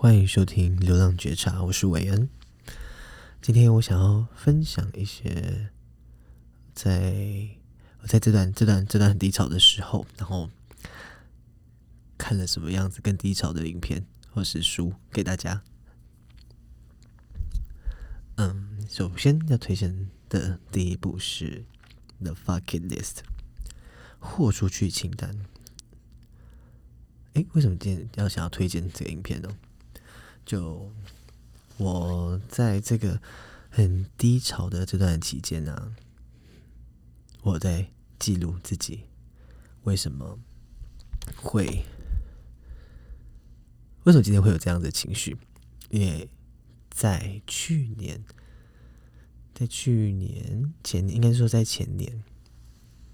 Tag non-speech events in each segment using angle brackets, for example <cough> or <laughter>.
欢迎收听《流浪觉察》，我是韦恩。今天我想要分享一些在我在这段这段这段很低潮的时候，然后看了什么样子更低潮的影片或是书给大家。嗯，首先要推荐的第一部是《The Fuck It List》，豁出去清单。诶，为什么今天要想要推荐这个影片呢？就我在这个很低潮的这段期间呢、我在记录自己为什么会为什么今天会有这样的情绪？因为在去年，在去年前，应该说在前年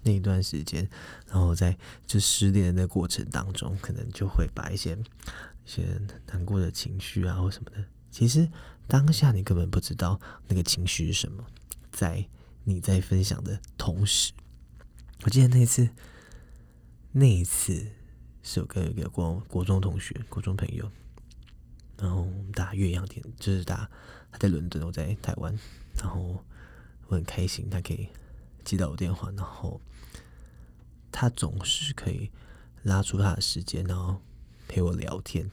那一段时间，然后在就失恋的过程当中，可能就会把一些。一些难过的情绪啊，或什么的，其实当下你根本不知道那个情绪是什么。在你在分享的同时，我记得那一次，那一次是有跟一个国国中同学、国中朋友，然后打岳阳电，就是打他在伦敦，我在台湾，然后我很开心，他可以接到我电话，然后他总是可以拉出他的时间，然后。陪我聊天，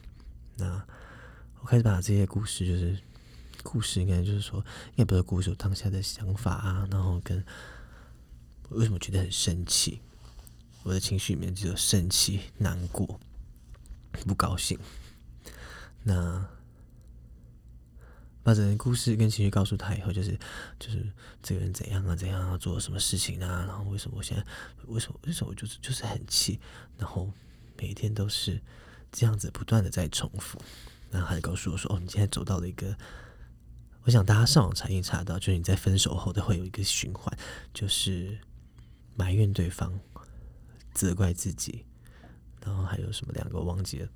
那我开始把这些故事，就是故事，应该就是说，应该不是故事，我当下的想法啊，然后跟为什么觉得很生气，我的情绪里面只有生气、难过、不高兴。那把整个故事跟情绪告诉他以后，就是就是这个人怎样啊，怎样啊，做了什么事情啊，然后为什么我现在为什么为什么我就是就是很气，然后每一天都是。这样子不断的在重复，然后他就告诉我说：“哦，你现在走到了一个，我想大家上网查一查到，就是你在分手后都会有一个循环，就是埋怨对方、责怪自己，然后还有什么两个忘记了。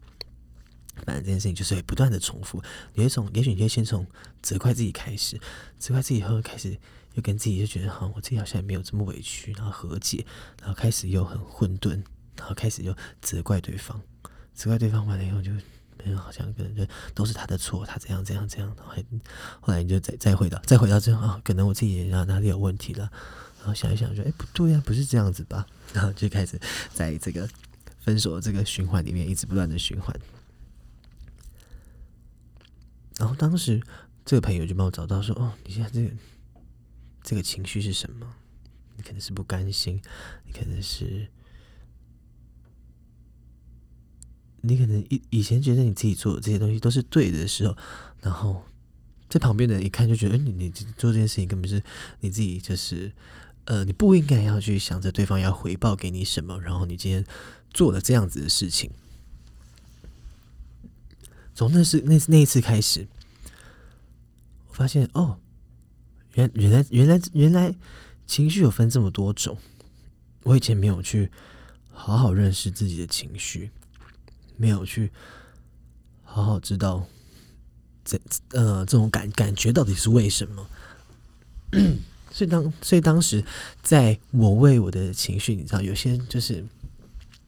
反正这件事情就是会不断的重复。有一种，也许你可以先从责怪自己开始，责怪自己以后开始又跟自己就觉得，好，我自己好像也没有这么委屈，然后和解，然后开始又很混沌，然后开始又责怪对方。”责怪对方完了以后，就没有好像可能就都是他的错，他怎样怎样怎样，然后还后来你就再再回到再回到这样啊，可能我自己哪哪里有问题了，然后想一想说，哎不对呀、不是这样子吧，<laughs> 然后就开始在这个分手的这个循环里面一直不断的循环。然后当时这个朋友就帮我找到说，哦，你现在这个这个情绪是什么？你可能是不甘心，你可能是。你可能以以前觉得你自己做的这些东西都是对的时候，然后在旁边的人一看就觉得，你你做这件事情根本是你自己，就是呃，你不应该要去想着对方要回报给你什么，然后你今天做了这样子的事情。从那是那那一次开始，我发现哦，原原来原来原来情绪有分这么多种，我以前没有去好好认识自己的情绪。没有去好好知道这呃这种感感觉到底是为什么，<coughs> 所以当所以当时在我为我的情绪，你知道，有些就是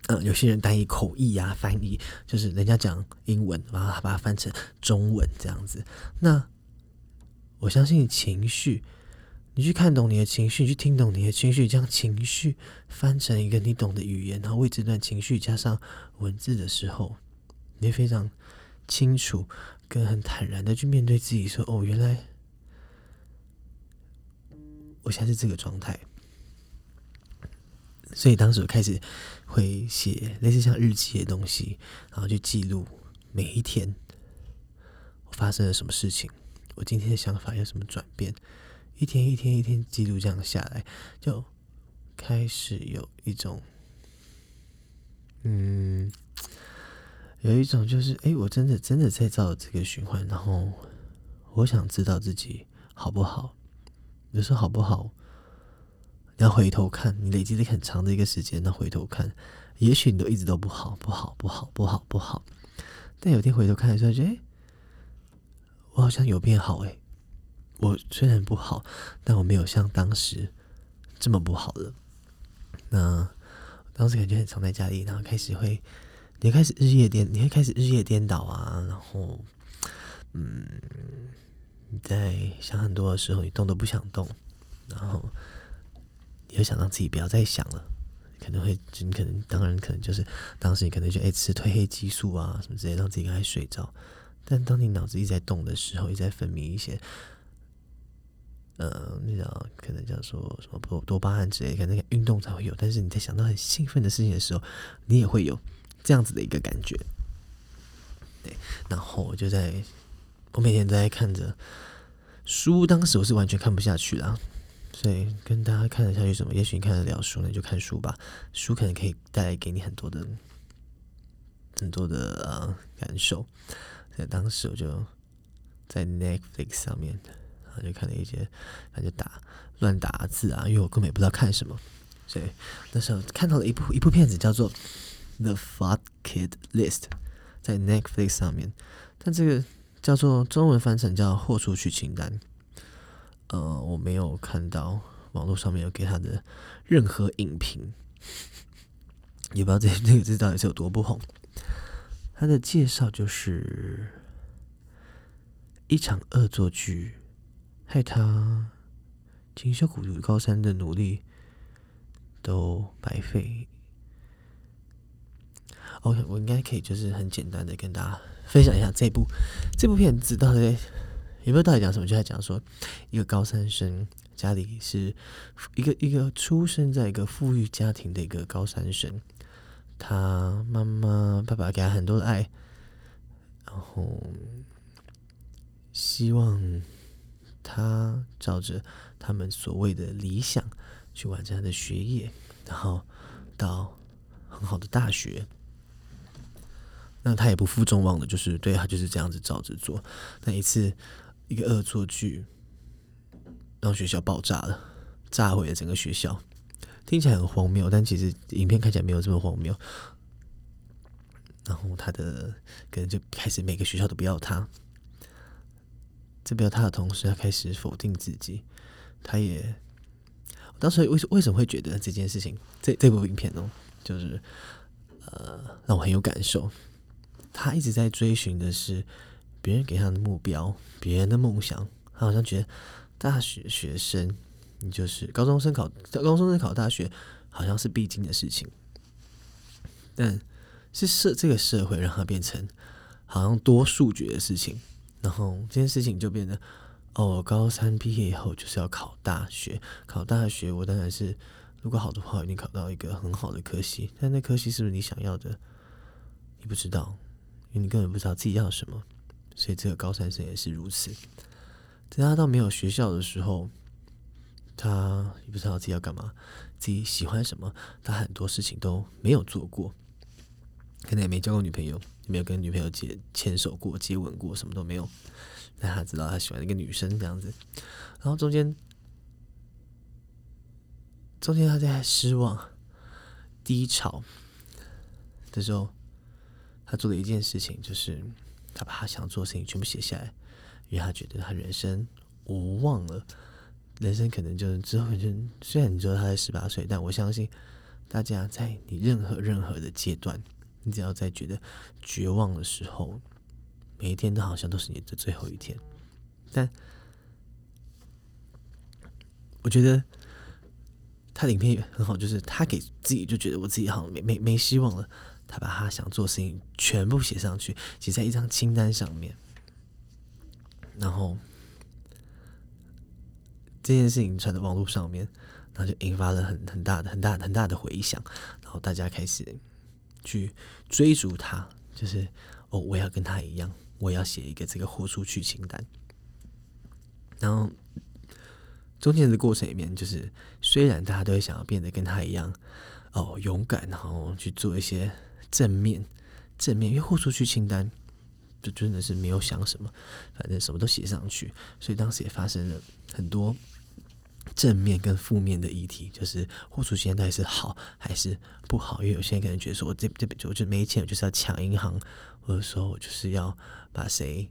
呃有些人单以口译啊翻译，就是人家讲英文，然后把它翻成中文这样子。那我相信情绪。你去看懂你的情绪，你去听懂你的情绪，将情绪翻成一个你懂的语言，然后为这段情绪加上文字的时候，你会非常清楚，跟很坦然的去面对自己，说：“哦，原来我现在是这个状态。”所以当时我开始会写类似像日记的东西，然后去记录每一天我发生了什么事情，我今天的想法有什么转变。一天一天一天记录这样下来，就开始有一种，嗯，有一种就是，哎，我真的真的在造这个循环，然后我想知道自己好不好。有时候好不好，你要回头看，你累积了很长的一个时间，那回头看，也许你都一直都不好，不好，不好，不好，不好。但有天回头看的时候，觉得，哎，我好像有变好，哎。我虽然不好，但我没有像当时这么不好了。那当时感觉很常在家里，然后开始会，你会开始日夜颠，你会开始日夜颠倒啊，然后嗯，你在想很多的时候，你动都不想动，然后你会想让自己不要再想了，可能会，你可能当然可能就是当时你可能就哎吃褪黑激素啊什么之类，让自己赶快睡着。但当你脑子一直在动的时候，一直在分泌一些，呃，那叫可能叫做什么多多巴胺之类，可能运动才会有。但是你在想到很兴奋的事情的时候，你也会有这样子的一个感觉。对，然后我就在，我每天都在看着书。当时我是完全看不下去了，所以跟大家看得下去什么？也许你看得了书，那就看书吧。书可能可以带来给你很多的很多的呃感受。在当时我就在 Netflix 上面，然后就看了一些，他就打乱打字啊，因为我根本也不知道看什么，所以那时候看到了一部一部片子叫做《The Fuck Kid List》在 Netflix 上面，但这个叫做中文翻成叫《豁出去清单》。呃，我没有看到网络上面有给他的任何影评，也不知道这 <laughs> 这个字到底是有多不红。他的介绍就是一场恶作剧，害他锦绣苦读高三的努力都白费。OK，我应该可以就是很简单的跟大家分享一下这部这部片子到底也不知道到底讲什么？就在讲说一个高三生家里是一个一个出生在一个富裕家庭的一个高三生。他妈妈、爸爸给他很多的爱，然后希望他照着他们所谓的理想去完成他的学业，然后到很好的大学。那他也不负众望的，就是对他就是这样子照着做。那一次一个恶作剧，让学校爆炸了，炸毁了整个学校。听起来很荒谬，但其实影片看起来没有这么荒谬。然后他的可能就开始每个学校都不要他，这不要他的同时，他开始否定自己。他也，我当时为为什么会觉得这件事情，这这部影片呢，就是呃让我很有感受。他一直在追寻的是别人给他的目标，别人的梦想。他好像觉得大学学生。你就是高中生考高中生考大学，好像是必经的事情，但是社这个社会让他变成好像多数决的事情，然后这件事情就变得哦，高三毕业以后就是要考大学，考大学我当然是如果好的话，一定考到一个很好的科系，但那科系是不是你想要的？你不知道，因为你根本不知道自己要什么，所以这个高三生也是如此。等他到没有学校的时候。他也不知道自己要干嘛，自己喜欢什么，他很多事情都没有做过，可能也没交过女朋友，也没有跟女朋友接牵手过、接吻过，什么都没有。但他知道他喜欢一个女生这样子，然后中间，中间他在失望、低潮的时候，他做了一件事情，就是他把他想做的事情全部写下来，因为他觉得他人生无望了。人生可能就是之后就，虽然你知道他才十八岁，但我相信大家在你任何任何的阶段，你只要在觉得绝望的时候，每一天都好像都是你的最后一天。但我觉得他的影片也很好，就是他给自己就觉得我自己好像没没没希望了，他把他想做的事情全部写上去，写在一张清单上面，然后。这件事情传到网络上面，然后就引发了很很大的、很大、很大的回响，然后大家开始去追逐他，就是哦，我要跟他一样，我要写一个这个豁出去清单。然后中间的过程里面，就是虽然大家都会想要变得跟他一样，哦，勇敢，然后去做一些正面、正面，因为豁出去清单就真的是没有想什么，反正什么都写上去，所以当时也发生了很多。正面跟负面的议题，就是豁出去清单到底是好还是不好？因为有些人可能觉得说，我这这边就我就没钱，我就是要抢银行，或者说我就是要把谁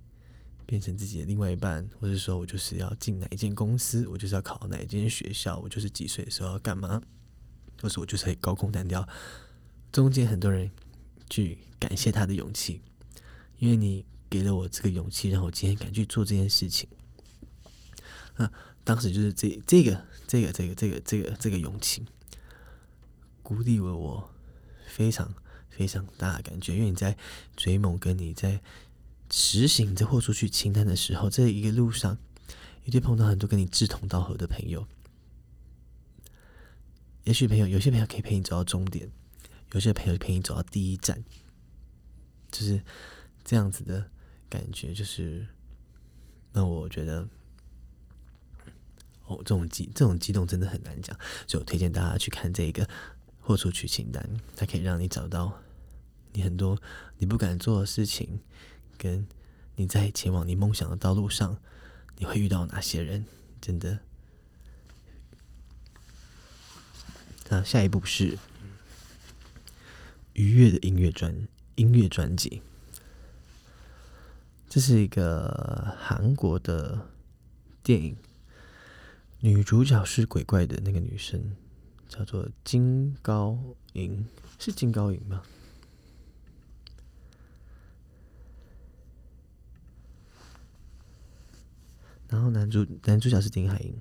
变成自己的另外一半，或者说我就是要进哪一间公司，我就是要考哪一间学校，我就是几岁的时候要干嘛，或是我就是高空弹跳。中间很多人去感谢他的勇气，因为你给了我这个勇气，让我今天敢去做这件事情。那当时就是这这个这个这个这个这个这个勇气，鼓励了我非常非常大的感觉。因为你在追梦，跟你在实行这豁出去清单的时候，这一个路上，一定碰到很多跟你志同道合的朋友。也许朋友，有些朋友可以陪你走到终点，有些朋友陪你走到第一站，就是这样子的感觉。就是那我觉得，哦，这种激这种激动真的很难讲，所以我推荐大家去看这个豁出去清单，它可以让你找到你很多你不敢做的事情，跟你在前往你梦想的道路上，你会遇到哪些人，真的。那下一步是愉悦的音乐专音乐专辑，这是一个韩国的电影，女主角是鬼怪的那个女生，叫做金高银，是金高银吗？然后男主男主角是丁海寅。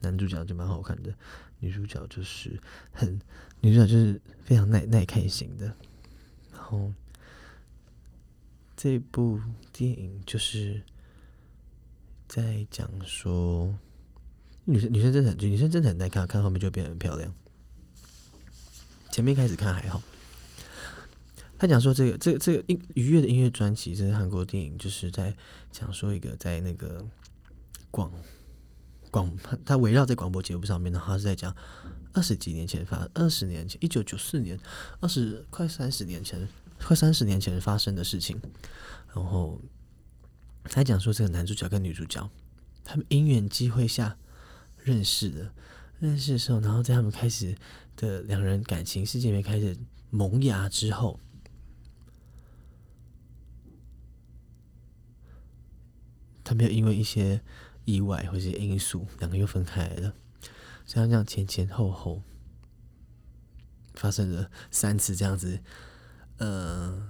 男主角就蛮好看的，女主角就是很，女主角就是非常耐耐看型的。然后这部电影就是在讲说，女生女生真的很，女生真的很耐看，看后面就变得很漂亮。前面开始看还好。他讲说这个这个这个音愉悦的音乐专辑，这是韩国电影，就是在讲说一个在那个广。广，他围绕在广播节目上面，然后是在讲二十几年前发，二十年前，一九九四年，二十快三十年前，快三十年前发生的事情。然后他讲说，这个男主角跟女主角，他们因缘机会下认识的，认识的时候，然后在他们开始的两人感情世界里面开始萌芽之后，他们又因为一些。意外或者因素，两个又分开来像这样前前后后发生了三次这样子，呃，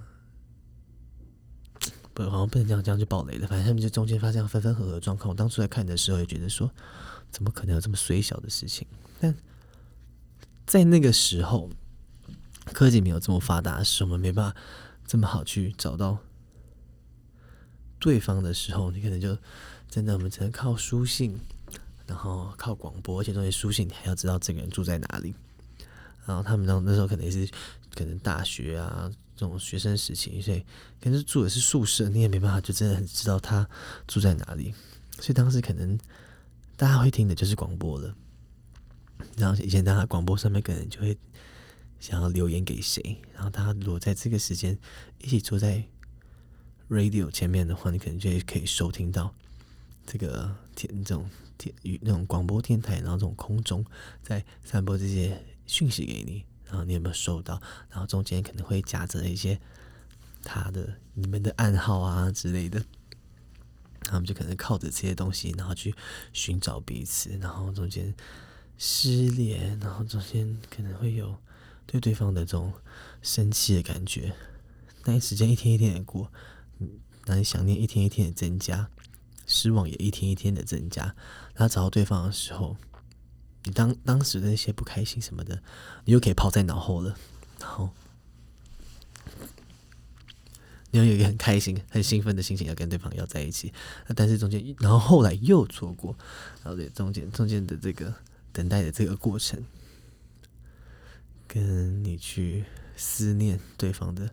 不，好像不能这样这样就爆雷了。反正他们就中间发生分分合合状况。我当初在看的时候也觉得说，怎么可能有这么衰小的事情？但在那个时候，科技没有这么发达时，我们没办法这么好去找到对方的时候，你可能就。真的，我们只能靠书信，然后靠广播，而且这些书信你还要知道这个人住在哪里。然后他们那那时候可能也是可能大学啊这种学生时期，所以可能是住的是宿舍，你也没办法就真的很知道他住在哪里。所以当时可能大家会听的就是广播了。然后以前大家广播上面可能就会想要留言给谁，然后他如果在这个时间一起坐在 radio 前面的话，你可能就可以收听到。这个天，这种天与那种广播电台，然后这种空中在散播这些讯息给你，然后你有没有收到？然后中间可能会夹着一些他的、你们的暗号啊之类的，他们就可能靠着这些东西，然后去寻找彼此，然后中间失联，然后中间可能会有对对方的这种生气的感觉。那时间一天一天的过，嗯，那你想念一天一天的增加。失望也一天一天的增加，然后找到对方的时候，你当当时的那些不开心什么的，你又可以抛在脑后了。然后，你要有一个很开心、很兴奋的心情要跟对方要在一起。但是中间，然后后来又错过，然后对中间中间的这个等待的这个过程，跟你去思念对方的。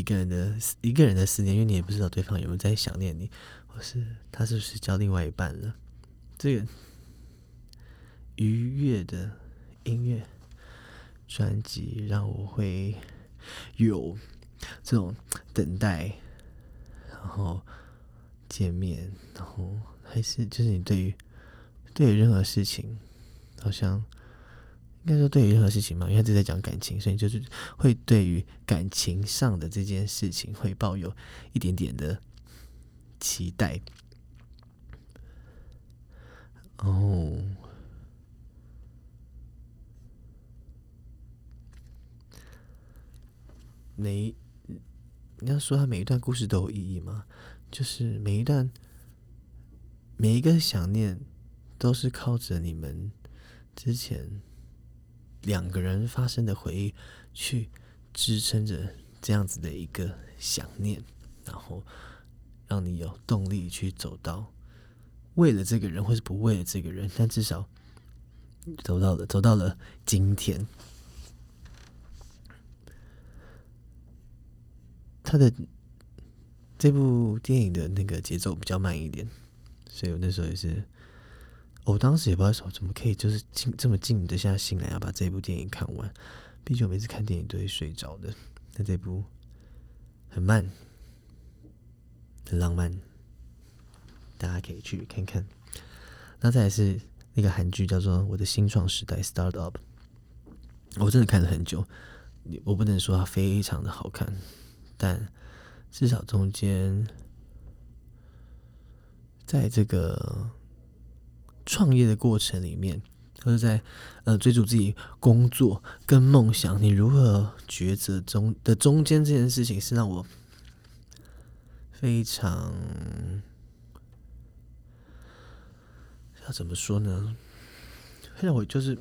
一个人的一个人的思念，因为你也不知道对方有没有在想念你，或是他是不是交另外一半了。这个愉悦的音乐专辑让我会有这种等待，然后见面，然后还是就是你对于对于任何事情，好像。应该说，对于任何事情嘛，因为他在讲感情，所以就是会对于感情上的这件事情会抱有一点点的期待。哦，每你要说他每一段故事都有意义吗？就是每一段每一个想念都是靠着你们之前两个人发生的回忆去支撑着这样子的一个想念，然后让你有动力去走到为了这个人，或是不为了这个人，但至少走到了，走到了今天。他的这部电影的那个节奏比较慢一点，所以我那时候也是，我当时也不知道说怎么可以就是静这么静得下心来要把这部电影看完。毕竟我每次看电影都会睡着的，那这部很慢，很浪漫，大家可以去看看。那再来是那个韩剧叫做《我的新创时代》（Start Up），我真的看了很久，我不能说它非常的好看。但至少中间，在这个创业的过程里面，或者在呃追逐自己工作跟梦想，你如何抉择中的中间这件事情，是让我非常要怎么说呢？会让我就是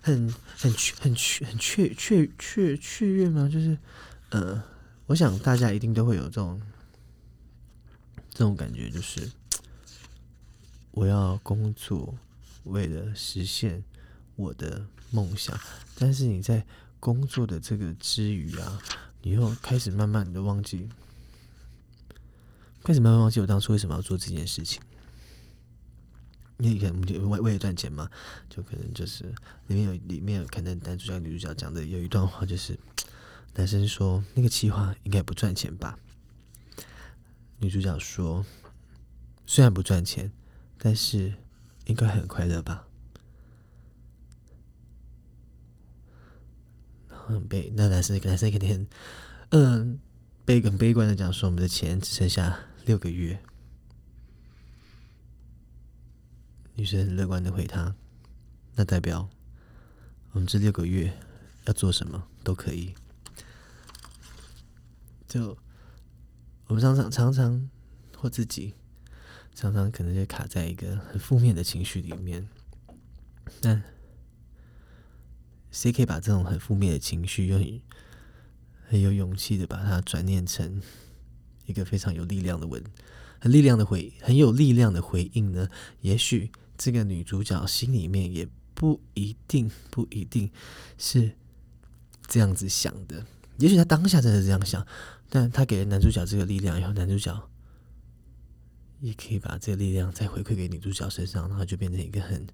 很很很雀很雀雀雀雀跃吗？就是。呃，我想大家一定都会有这种这种感觉，就是我要工作，为了实现我的梦想。但是你在工作的这个之余啊，你又开始慢慢的忘记，开始慢慢忘记我当初为什么要做这件事情。你可能就为为了赚钱嘛，就可能就是里面有里面可能男主角女主角讲的有一段话就是。男生说：“那个企划应该不赚钱吧？”女主角说：“虽然不赚钱，但是应该很快乐吧？”很悲，那男生男生肯定嗯悲很悲观的讲说：“我们的钱只剩下六个月。”女生很乐观的回他：“那代表我们这六个月要做什么都可以。”就我们常常常常或自己常常可能就卡在一个很负面的情绪里面，但谁可以把这种很负面的情绪用很有勇气的把它转念成一个非常有力量的文，很力量的回很有力量的回应呢？也许这个女主角心里面也不一定不一定是这样子想的，也许她当下真的是这样想。但她给了男主角这个力量以后，男主角也可以把这个力量再回馈给女主角身上，然后就变成一个很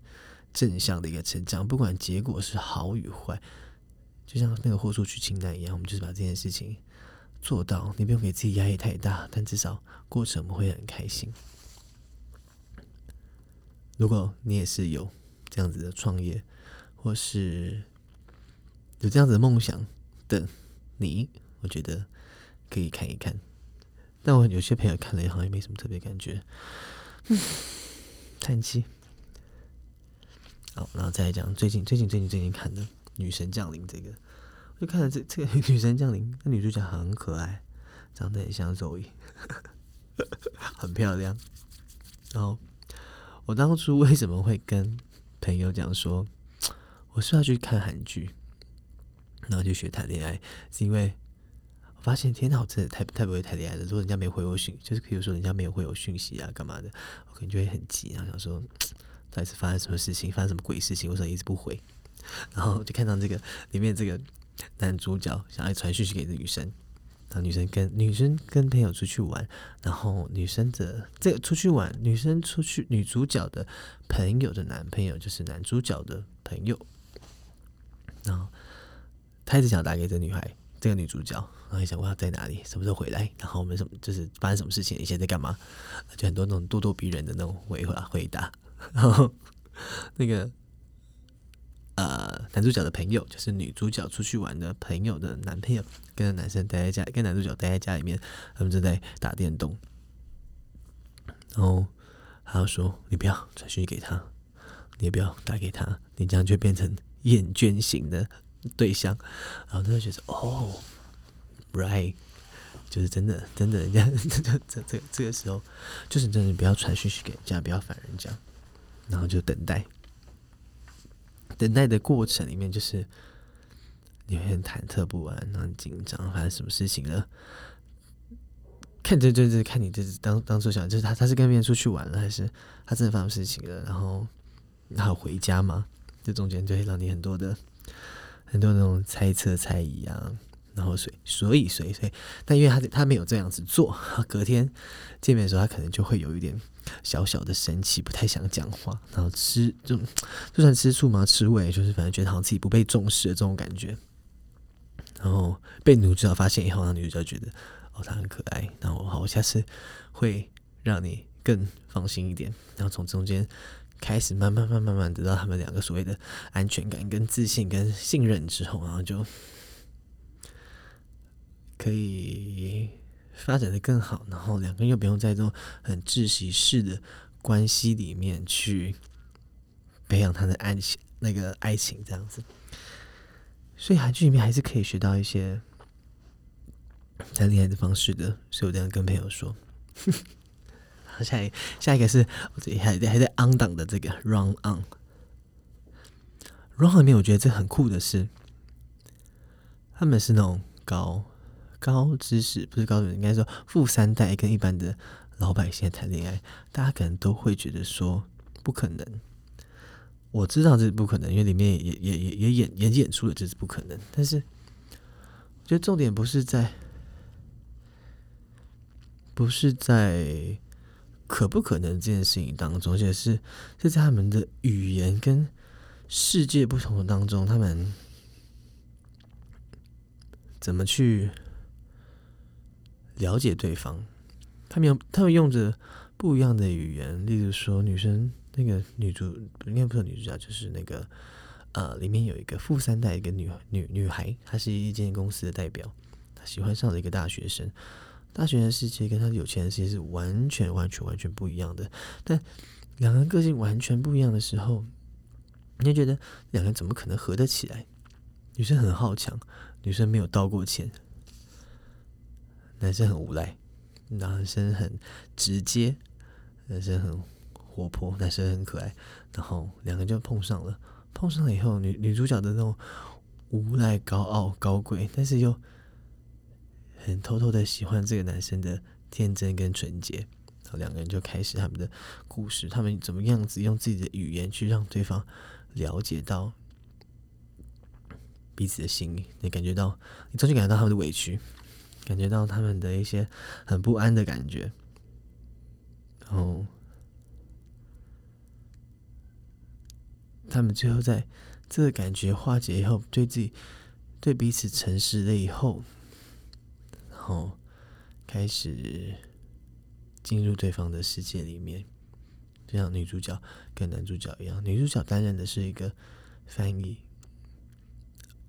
正向的一个成长。不管结果是好与坏，就像那个豁出去清单一样，我们就是把这件事情做到。你不用给自己压力太大，但至少过程我们会很开心。如果你也是有这样子的创业，或是有这样子的梦想的你，我觉得。可以看一看，但我有些朋友看了好像也没什么特别感觉，嗯，<laughs> 叹气。好，然后再来讲最近最近最近最近看的《女神降临》这个，我就看了这这个《女神降临》，那女主角很可爱，长得也像 Zoe，<laughs> 很漂亮。然后我当初为什么会跟朋友讲说，我是要去看韩剧，然后就学谈恋爱，是因为。发现天哪，我真的太太不会谈恋爱了。如果人家没回我讯，就是比如说人家没有回我讯息啊，干嘛的，我可能就会很急，然后想说，到底是发生什么事情，发生什么鬼事情，为什么一直不回？然后就看到这个里面这个男主角想要传讯息给这女生，然后女生跟女生跟朋友出去玩，然后女生的这个出去玩，女生出去，女主角的朋友的男朋友就是男主角的朋友，然后他一直想打给这女孩。这个女主角，然后一想问他在哪里，什么时候回来，然后我们什么就是发生什么事情，你现在在干嘛？就很多那种咄咄逼人的那种回话回答。然后那个呃男主角的朋友，就是女主角出去玩的朋友的男朋友，跟男生待在家，跟男主角待在家里面，他们正在打电动。然后他就说：“你不要传讯息给他，你也不要打给他，你这样就变成厌倦型的。”对象，然后他就觉得哦，，right，就是真的，真的，人家 <laughs> 这这这这个时候，就是真的不要传讯息给人家，不要烦人家，然后就等待，等待的过程里面，就是你会很忐忑不安，然后很紧张，发生什么事情了？看着就就是看你就是当当初想，就是他他是跟别人出去玩了，还是他真的发生事情了？然后然后回家吗？这中间就会让你很多的很多那种猜测、猜疑啊。然后所以所以所以，但因为他他没有这样子做，<laughs> 隔天见面的时候，他可能就会有一点小小的生气，不太想讲话，然后吃就就算吃醋嘛，吃味，就是反正觉得好像自己不被重视的这种感觉。然后被女主角发现以后，让女主角觉得。哦，他很可爱。然后好，我下次会让你更放心一点。然后从中间开始，慢慢、慢慢、慢慢得到他们两个所谓的安全感、跟自信、跟信任之后，然后就可以发展的更好。然后两个人又不用在这种很窒息式的关系里面去培养他的爱情，那个爱情这样子。所以韩剧里面还是可以学到一些。谈恋爱的方式的，所以我这样跟朋友说。好，下一下一个是我这里还还在 on 档的这个 run on。run on 里面我觉得这很酷的是，他们是那种高高知识，不是高知识，应该说富三代跟一般的老百姓谈恋爱，大家可能都会觉得说不可能。我知道这是不可能，因为里面也也也也演也演出了这是不可能。但是我觉得重点不是在。不是在可不可能这件事情当中，而且是是在他们的语言跟世界不同的当中，他们怎么去了解对方？他们用他们用着不一样的语言，例如说，女生那个女主应该不是女主角，就是那个呃，里面有一个富三代一个女女女孩，她是一间公司的代表，她喜欢上了一个大学生。大学的世界跟他有钱的世界是完全、完全、完全不一样的。但两个人个性完全不一样的时候，你就觉得两个人怎么可能合得起来？女生很好强，女生没有道过歉；男生很无赖，男生很直接，男生很活泼，男生很可爱。然后两个人就碰上了，碰上了以后，女女主角的那种无赖、高傲、高贵，但是又。很偷偷的喜欢这个男生的天真跟纯洁，然后两个人就开始他们的故事。他们怎么样子用自己的语言去让对方了解到彼此的心意？你感觉到，你终于感觉到他们的委屈，感觉到他们的一些很不安的感觉。然后他们最后在这个感觉化解以后，对自己、对彼此诚实了以后。然后开始进入对方的世界里面，就像女主角跟男主角一样。女主角担任的是一个翻译，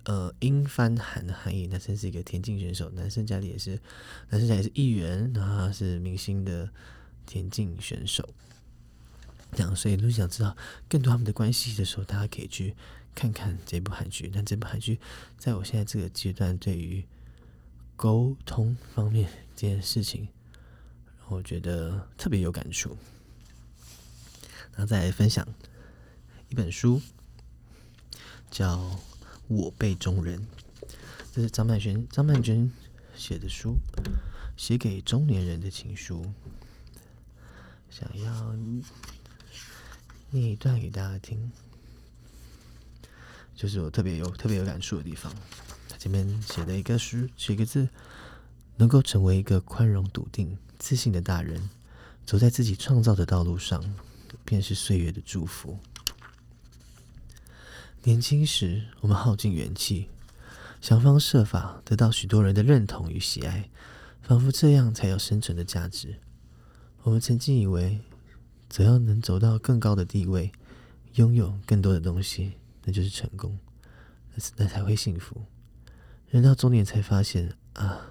呃，英翻韩的含义。男生是一个田径选手，男生家里也是，男生家里也是议员，然后是明星的田径选手。这样，所以如果想知道更多他们的关系的时候，大家可以去看看这部韩剧。但这部韩剧在我现在这个阶段，对于沟通方面这件事情，我觉得特别有感触。然后再来分享一本书，叫《我辈中人》，这是张曼娟张曼娟写的书，写给中年人的情书。想要念一段给大家听，就是我特别有特别有感触的地方。前面写的一个书，写一个字，能够成为一个宽容、笃定、自信的大人，走在自己创造的道路上，便是岁月的祝福。年轻时，我们耗尽元气，想方设法得到许多人的认同与喜爱，仿佛这样才有生存的价值。我们曾经以为，只要能走到更高的地位，拥有更多的东西，那就是成功，那那才会幸福。人到中年才发现啊，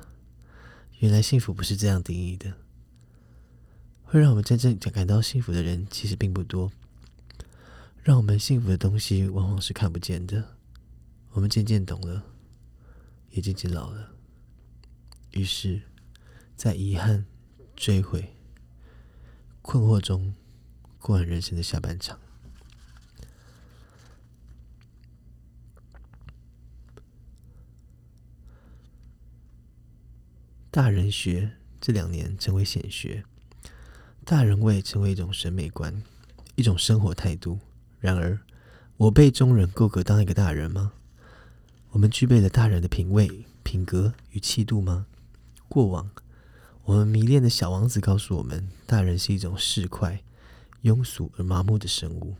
原来幸福不是这样定义的。会让我们真正感到幸福的人其实并不多。让我们幸福的东西往往是看不见的。我们渐渐懂了，也渐渐老了。于是，在遗憾、追悔、困惑中过完人生的下半场。大人学这两年成为显学，大人味成为一种审美观，一种生活态度。然而，我辈中人够格当一个大人吗？我们具备了大人的品味、品格与气度吗？过往，我们迷恋的小王子告诉我们，大人是一种市侩、庸俗而麻木的生物。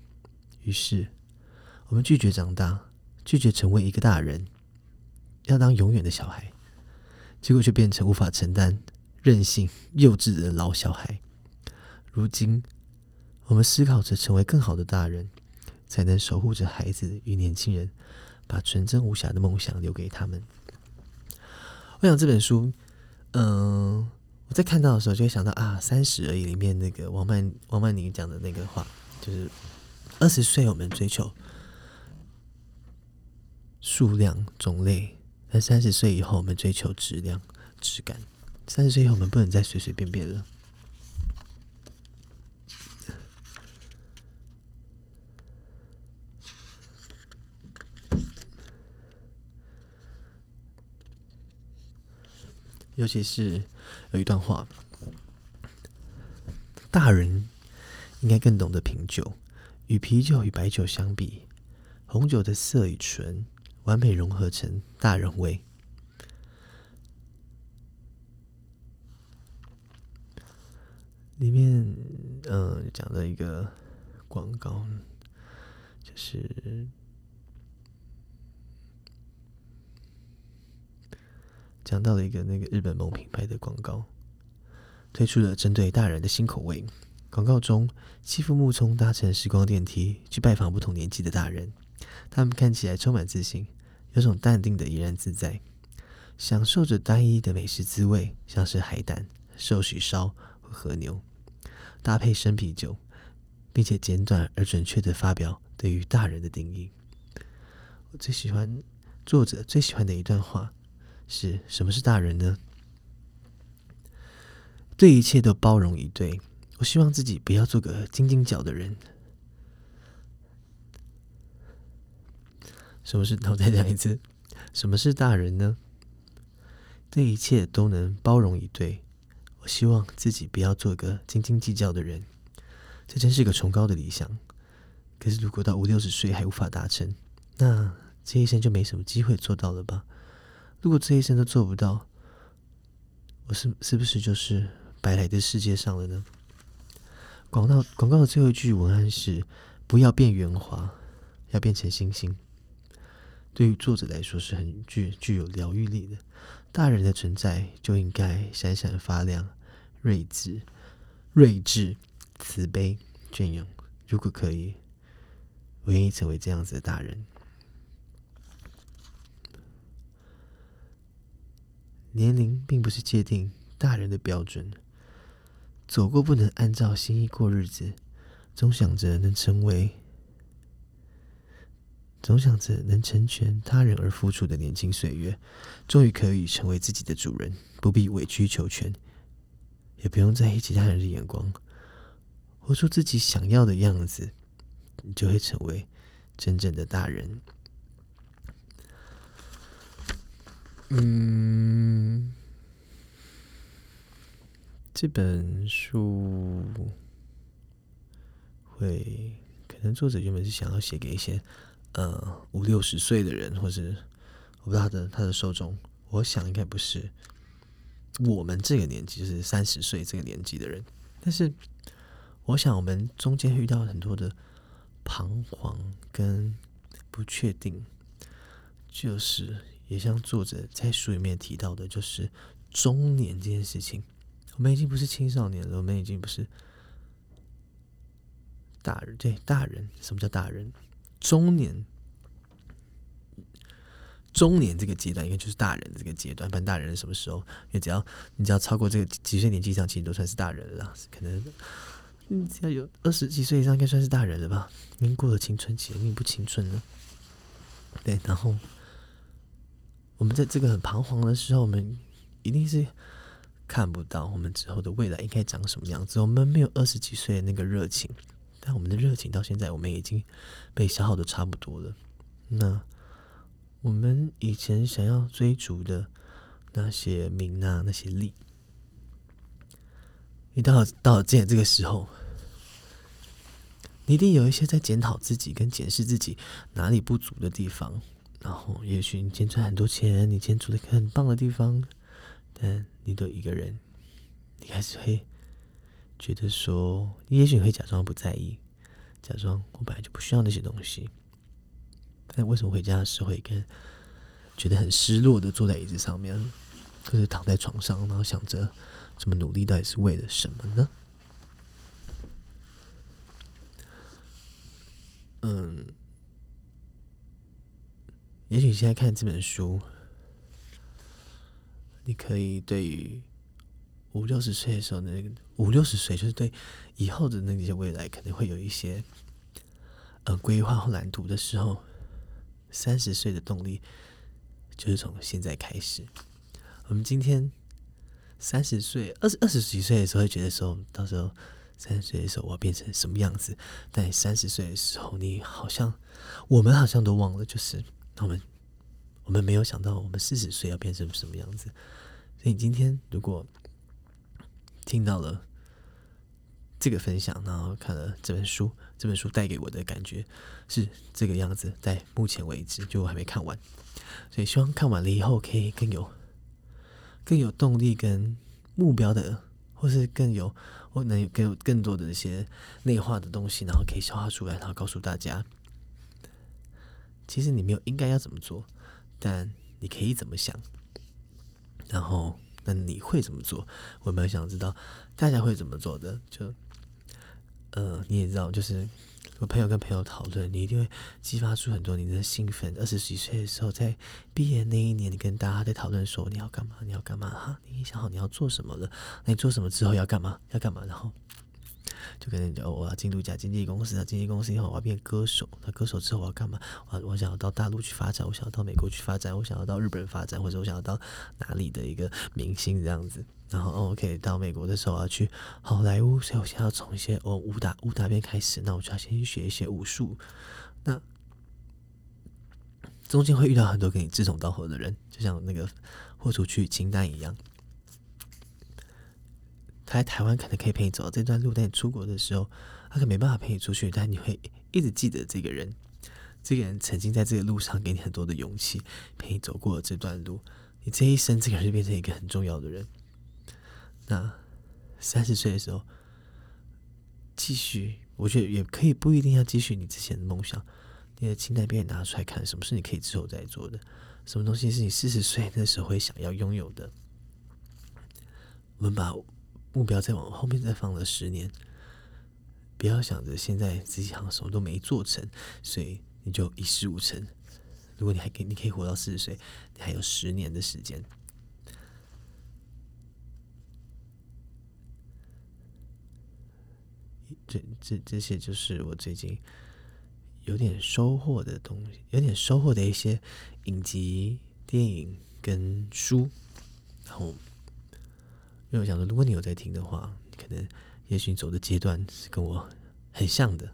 于是，我们拒绝长大，拒绝成为一个大人，要当永远的小孩。结果却变成无法承担、任性、幼稚的老小孩。如今，我们思考着成为更好的大人。才能守护着孩子与年轻人，把纯真无瑕的梦想留给他们。我想这本书，嗯、我在看到的时候就会想到啊，《三十而已》里面那个王曼王曼妮讲的那个话，就是二十岁我们追求数量种类，但三十岁以后我们追求质量质感。三十岁以后我们不能再随随便便了。尤其是有一段话，大人应该更懂得品酒。与啤酒与白酒相比，红酒的色与醇完美融合成大人味。里面，嗯，讲了一个广告，就是。讲到了一个那个日本某品牌的广告，推出了针对大人的新口味。广告中，妻夫木聪搭乘时光电梯去拜访不同年纪的大人，他们看起来充满自信，有种淡定的怡然自在，享受着单一的美食滋味，像是海胆、寿喜烧和和牛，搭配生啤酒，并且简短而准确的发表对于大人的定义。我最喜欢作者最喜欢的一段话。是什么是大人呢？对一切都包容以对。我希望自己不要做个斤斤角的人。什么是？<laughs> 我再讲一次，什么是大人呢？对一切都能包容以对。我希望自己不要做个斤斤计较的人。这真是个崇高的理想。可是如果到五六十岁还无法达成，那这一生就没什么机会做到了吧？如果这一生都做不到，我是是不是就是白来的世界上了呢？广告广告的最后一句文案是：不要变圆滑，要变成星星。对于作者来说是很具具有疗愈力的。大人的存在就应该闪闪发亮，睿智、睿智、慈悲、隽永。如果可以，我愿意成为这样子的大人。年龄并不是界定大人的标准。走过不能按照心意过日子，总想着能成为，总想着能成全他人而付出的年轻岁月，终于可以成为自己的主人，不必委曲求全，也不用在意其他人的眼光，活出自己想要的样子，你就会成为真正的大人。嗯，这本书会可能作者原本是想要写给一些呃五六十岁的人，或是我不知道他的他的受众，我想应该不是我们这个年纪，就是三十岁这个年纪的人。但是我想我们中间遇到很多的彷徨跟不确定，就是。也像作者在书里面提到的，就是中年这件事情，我们已经不是青少年了，我们已经不是大人。对，大人，什么叫大人？中年，中年这个阶段应该就是大人这个阶段。办大人是什么时候？因为只要你只要超过这个几岁年纪以上，其实都算是大人了。可能嗯，只要有二十几岁以上，应该算是大人了吧？已经过了青春期，已经不青春了。对，然后。我们在这个很彷徨的时候，我们一定是看不到我们之后的未来应该长什么样子。我们没有二十几岁的那个热情，但我们的热情到现在，我们已经被消耗的差不多了。那我们以前想要追逐的那些名啊，那些利，一到了到了现在这个时候，你一定有一些在检讨自己跟检视自己哪里不足的地方。然后，也许你今天赚很多钱，你今天住了一个很棒的地方，但你都一个人，你开始会觉得说，也许你会假装不在意，假装我本来就不需要那些东西。但为什么回家的时候会跟觉得很失落的坐在椅子上面，或者躺在床上，然后想着这么努力到底是为了什么呢？嗯。也许现在看这本书，你可以对于五六十岁的时候，那个五六十岁，就是对以后的那些未来，可能会有一些呃规划或蓝图的时候，三十岁的动力就是从现在开始。我们今天三十岁、二十二十几岁的时候，会觉得说到时候三十岁的时候我要变成什么样子？但三十岁的时候，你好像我们好像都忘了，就是。那我们我们没有想到，我们四十岁要变成什么样子。所以今天如果听到了这个分享，然后看了这本书，这本书带给我的感觉是这个样子。在目前为止，就我还没看完，所以希望看完了以后，可以更有更有动力跟目标的，或是更有或能有更有更多的一些内化的东西，然后可以消化出来，然后告诉大家。其实你没有应该要怎么做，但你可以怎么想，然后那你会怎么做？我蛮想知道大家会怎么做的。就呃，你也知道，就是我朋友跟朋友讨论，你一定会激发出很多你的兴奋。二十几岁的时候，在毕业那一年，你跟大家在讨论说你要干嘛，你要干嘛哈？你想好你要做什么了？那你做什么之后要干嘛？要干嘛？然后。就跟人讲，我要进入一家经纪公司，啊，经纪公司以后我要变歌手，那歌手之后我要干嘛？我我想要到大陆去发展，我想要到美国去发展，我想要到日本发展，或者我想要到哪里的一个明星这样子。然后，OK，到美国的时候我要去好莱坞，所以我先要从一些哦武打武打片开始，那我就要先去学一些武术。那中间会遇到很多跟你志同道合的人，就像那个豁出去清单一样。他在台湾可能可以陪你走到这段路，但你出国的时候，他可没办法陪你出去。但你会一直记得这个人，这个人曾经在这个路上给你很多的勇气，陪你走过了这段路。你这一生，这个人就变成一个很重要的人。那三十岁的时候，继续，我觉得也可以，不一定要继续你之前的梦想。你的清单被你拿出来看，什么是你可以之后再做的？什么东西是你四十岁那时候会想要拥有的？我们把。目标再往后面再放了十年，不要想着现在自己好像什么都没做成，所以你就一事无成。如果你还可以，你可以活到四十岁，你还有十年的时间。这这这些就是我最近有点收获的东西，有点收获的一些影集、电影跟书，然后。因为我想说，如果你有在听的话，可能也许你走的阶段是跟我很像的。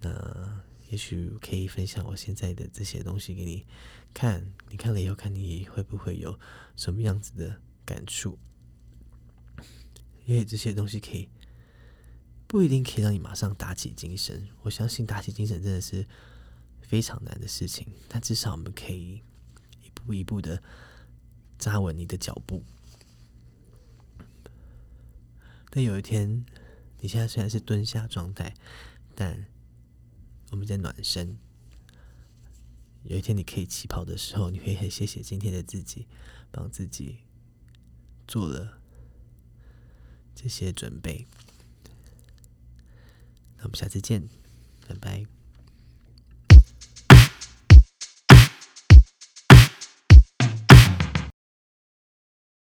那也许可以分享我现在的这些东西给你看，你看了以后，看你会不会有什么样子的感触？因为这些东西可以不一定可以让你马上打起精神。我相信打起精神真的是非常难的事情，但至少我们可以一步一步的扎稳你的脚步。但有一天，你现在虽然是蹲下状态，但我们在暖身。有一天你可以起跑的时候，你会很谢谢今天的自己，帮自己做了这些准备。那我们下次见，拜拜。